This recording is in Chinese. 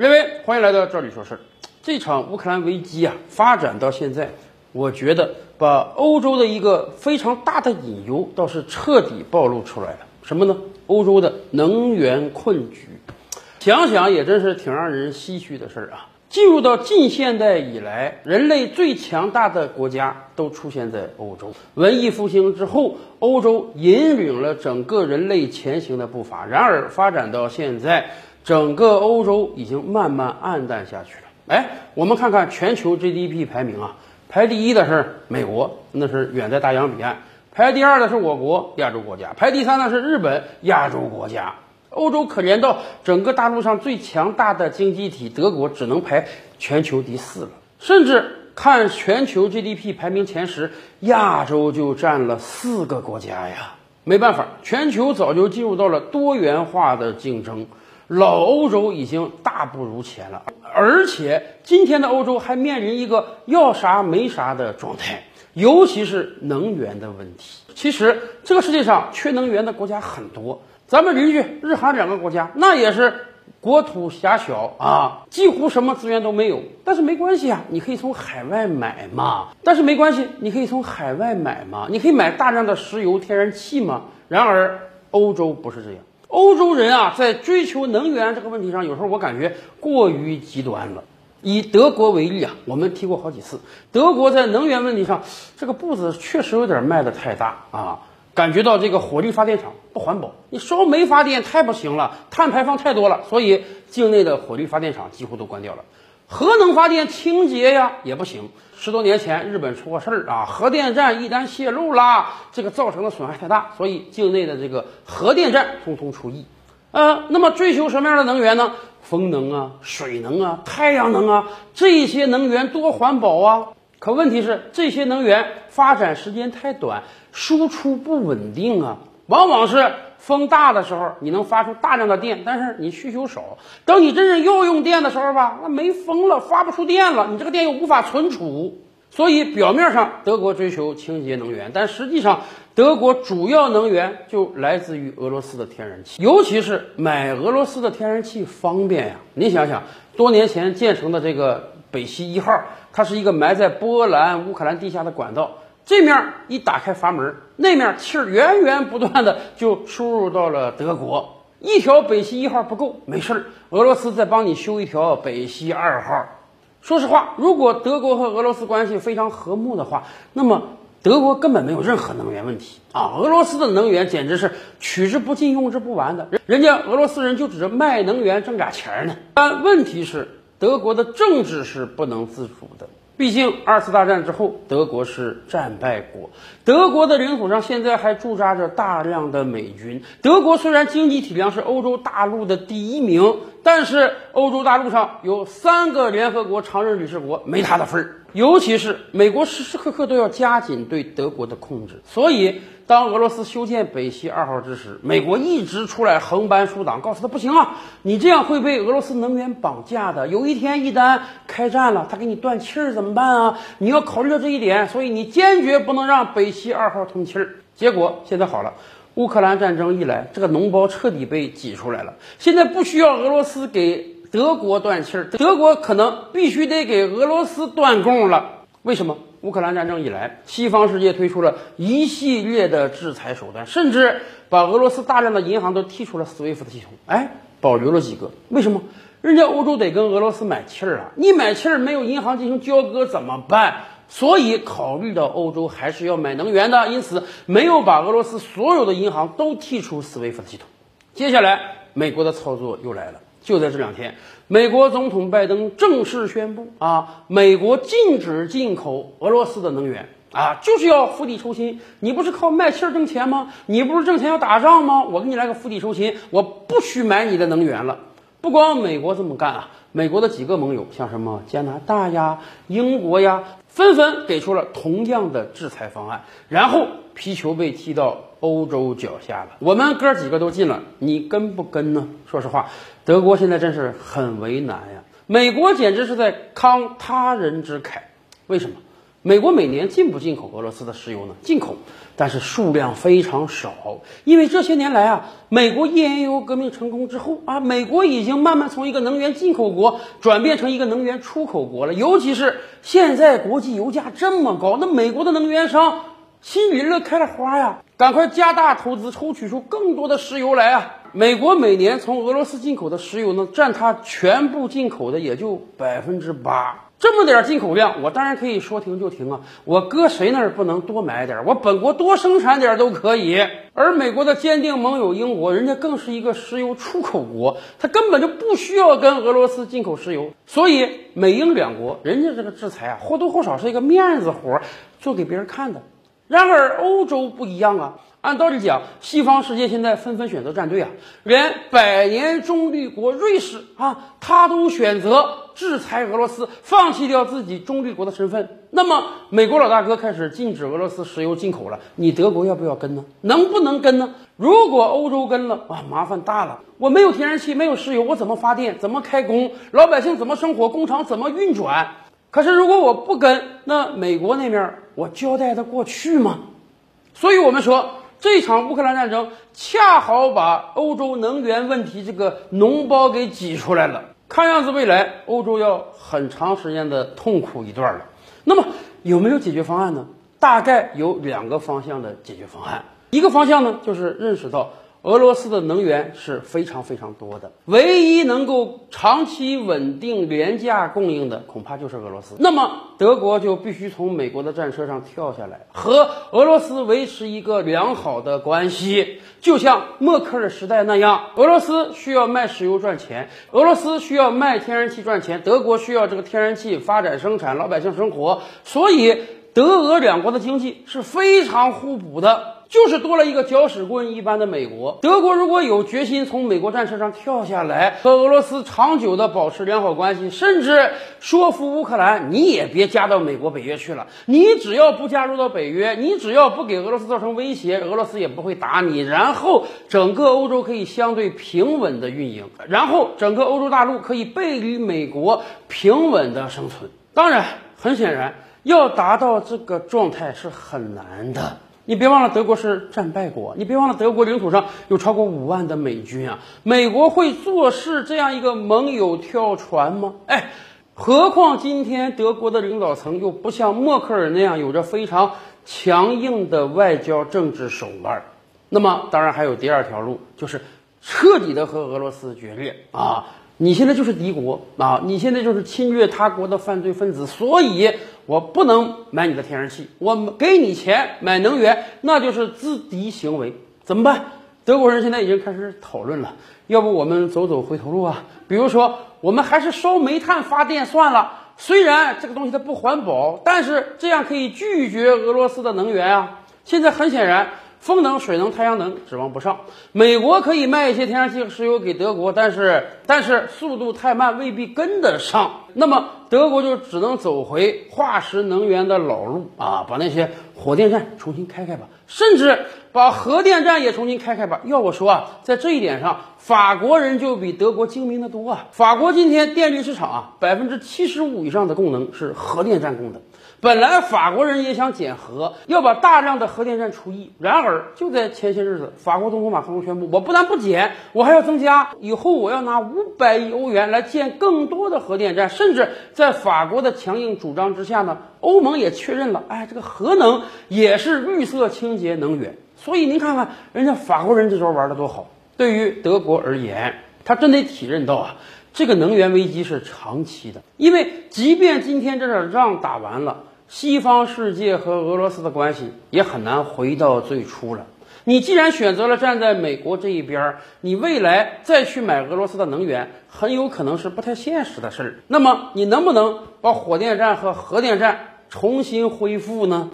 各位，欢迎来到这里说事儿。这场乌克兰危机啊，发展到现在，我觉得把欧洲的一个非常大的隐忧倒是彻底暴露出来了。什么呢？欧洲的能源困局。想想也真是挺让人唏嘘的事儿啊。进入到近现代以来，人类最强大的国家都出现在欧洲。文艺复兴之后，欧洲引领了整个人类前行的步伐。然而，发展到现在，整个欧洲已经慢慢暗淡下去了。哎，我们看看全球 GDP 排名啊，排第一的是美国，那是远在大洋彼岸；排第二的是我国亚洲国家；排第三的是日本亚洲国家。欧洲可怜到整个大陆上最强大的经济体德国只能排全球第四了，甚至看全球 GDP 排名前十，亚洲就占了四个国家呀。没办法，全球早就进入到了多元化的竞争，老欧洲已经大不如前了。而且今天的欧洲还面临一个要啥没啥的状态，尤其是能源的问题。其实这个世界上缺能源的国家很多。咱们邻居日韩两个国家，那也是国土狭小啊，几乎什么资源都没有。但是没关系啊，你可以从海外买嘛。但是没关系，你可以从海外买嘛，你可以买大量的石油、天然气嘛。然而欧洲不是这样，欧洲人啊，在追求能源这个问题上，有时候我感觉过于极端了。以德国为例啊，我们提过好几次，德国在能源问题上这个步子确实有点迈得太大啊。感觉到这个火力发电厂不环保，你烧煤发电太不行了，碳排放太多了，所以境内的火力发电厂几乎都关掉了。核能发电清洁呀也不行，十多年前日本出过事儿啊，核电站一旦泄露啦，这个造成的损害太大，所以境内的这个核电站通通出役。呃，那么追求什么样的能源呢？风能啊，水能啊，太阳能啊，这些能源多环保啊。可问题是，这些能源发展时间太短，输出不稳定啊。往往是风大的时候，你能发出大量的电，但是你需求少。等你真正要用电的时候吧，那没风了，发不出电了，你这个电又无法存储。所以表面上德国追求清洁能源，但实际上德国主要能源就来自于俄罗斯的天然气，尤其是买俄罗斯的天然气方便呀。你想想，多年前建成的这个北溪一号。它是一个埋在波兰、乌克兰地下的管道，这面一打开阀门，那面气儿源源不断的就输入到了德国。一条北溪一号不够，没事儿，俄罗斯再帮你修一条北溪二号。说实话，如果德国和俄罗斯关系非常和睦的话，那么德国根本没有任何能源问题啊。俄罗斯的能源简直是取之不尽、用之不完的，人家俄罗斯人就指着卖能源挣俩钱呢。但问题是。德国的政治是不能自主的，毕竟二次大战之后，德国是战败国，德国的领土上现在还驻扎着大量的美军。德国虽然经济体量是欧洲大陆的第一名，但是欧洲大陆上有三个联合国常任理事国没他的份儿。尤其是美国时时刻刻都要加紧对德国的控制，所以当俄罗斯修建北溪二号之时，美国一直出来横搬竖挡，告诉他不行啊，你这样会被俄罗斯能源绑架的。有一天一旦开战了，他给你断气儿怎么办啊？你要考虑到这一点，所以你坚决不能让北溪二号通气儿。结果现在好了，乌克兰战争一来，这个脓包彻底被挤出来了，现在不需要俄罗斯给。德国断气儿，德国可能必须得给俄罗斯断供了。为什么？乌克兰战争以来，西方世界推出了一系列的制裁手段，甚至把俄罗斯大量的银行都踢出了 SWIFT 系统，哎，保留了几个。为什么？人家欧洲得跟俄罗斯买气儿啊，你买气儿没有银行进行交割怎么办？所以考虑到欧洲还是要买能源的，因此没有把俄罗斯所有的银行都踢出 SWIFT 系统。接下来，美国的操作又来了。就在这两天，美国总统拜登正式宣布啊，美国禁止进口俄罗斯的能源啊，就是要釜底抽薪。你不是靠卖气儿挣钱吗？你不是挣钱要打仗吗？我给你来个釜底抽薪，我不许买你的能源了。不光美国这么干啊，美国的几个盟友，像什么加拿大呀、英国呀，纷纷给出了同样的制裁方案，然后皮球被踢到。欧洲脚下了，我们哥几个都进了，你跟不跟呢？说实话，德国现在真是很为难呀。美国简直是在慷他人之慨，为什么？美国每年进不进口俄罗斯的石油呢？进口，但是数量非常少。因为这些年来啊，美国页岩油革命成功之后啊，美国已经慢慢从一个能源进口国转变成一个能源出口国了。尤其是现在国际油价这么高，那美国的能源商心里乐开了花呀，赶快加大投资，抽取出更多的石油来啊！美国每年从俄罗斯进口的石油呢，占它全部进口的也就百分之八。这么点进口量，我当然可以说停就停啊！我搁谁那儿不能多买点？我本国多生产点都可以。而美国的坚定盟友英国，人家更是一个石油出口国，它根本就不需要跟俄罗斯进口石油。所以美英两国，人家这个制裁啊，或多或少是一个面子活，做给别人看的。然而欧洲不一样啊！按道理讲，西方世界现在纷纷选择站队啊，连百年中立国瑞士啊，他都选择制裁俄罗斯，放弃掉自己中立国的身份。那么，美国老大哥开始禁止俄罗斯石油进口了，你德国要不要跟呢？能不能跟呢？如果欧洲跟了啊，麻烦大了！我没有天然气，没有石油，我怎么发电？怎么开工？老百姓怎么生活？工厂怎么运转？可是如果我不跟，那美国那面我交代得过去吗？所以我们说。这场乌克兰战争恰好把欧洲能源问题这个脓包给挤出来了，看样子未来欧洲要很长时间的痛苦一段了。那么有没有解决方案呢？大概有两个方向的解决方案，一个方向呢就是认识到。俄罗斯的能源是非常非常多的，唯一能够长期稳定廉价供应的，恐怕就是俄罗斯。那么德国就必须从美国的战车上跳下来，和俄罗斯维持一个良好的关系，就像默克尔时代那样。俄罗斯需要卖石油赚钱，俄罗斯需要卖天然气赚钱，德国需要这个天然气发展生产，老百姓生活。所以德俄两国的经济是非常互补的。就是多了一个搅屎棍一般的美国。德国如果有决心从美国战车上跳下来，和俄罗斯长久的保持良好关系，甚至说服乌克兰，你也别加到美国北约去了。你只要不加入到北约，你只要不给俄罗斯造成威胁，俄罗斯也不会打你。然后整个欧洲可以相对平稳的运营，然后整个欧洲大陆可以背离美国平稳的生存。当然，很显然，要达到这个状态是很难的。你别忘了，德国是战败国。你别忘了，德国领土上有超过五万的美军啊！美国会坐视这样一个盟友跳船吗？哎，何况今天德国的领导层又不像默克尔那样有着非常强硬的外交政治手腕。那么，当然还有第二条路，就是彻底的和俄罗斯决裂啊！你现在就是敌国啊！你现在就是侵略他国的犯罪分子，所以。我不能买你的天然气，我给你钱买能源，那就是自敌行为，怎么办？德国人现在已经开始讨论了，要不我们走走回头路啊？比如说，我们还是烧煤炭发电算了，虽然这个东西它不环保，但是这样可以拒绝俄罗斯的能源啊。现在很显然。风能、水能、太阳能指望不上。美国可以卖一些天然气石油给德国，但是但是速度太慢，未必跟得上。那么德国就只能走回化石能源的老路啊，把那些火电站重新开开吧，甚至把核电站也重新开开吧。要我说啊，在这一点上，法国人就比德国精明的多啊。法国今天电力市场啊，百分之七十五以上的供能是核电站供的。本来法国人也想减核，要把大量的核电站除役。然而就在前些日子，法国总统马克龙宣布，我不但不减，我还要增加。以后我要拿五百亿欧元来建更多的核电站。甚至在法国的强硬主张之下呢，欧盟也确认了，哎，这个核能也是绿色清洁能源。所以您看看，人家法国人这招玩的多好。对于德国而言，他真得体认到啊。这个能源危机是长期的，因为即便今天这场仗打完了，西方世界和俄罗斯的关系也很难回到最初了。你既然选择了站在美国这一边儿，你未来再去买俄罗斯的能源，很有可能是不太现实的事儿。那么，你能不能把火电站和核电站重新恢复呢？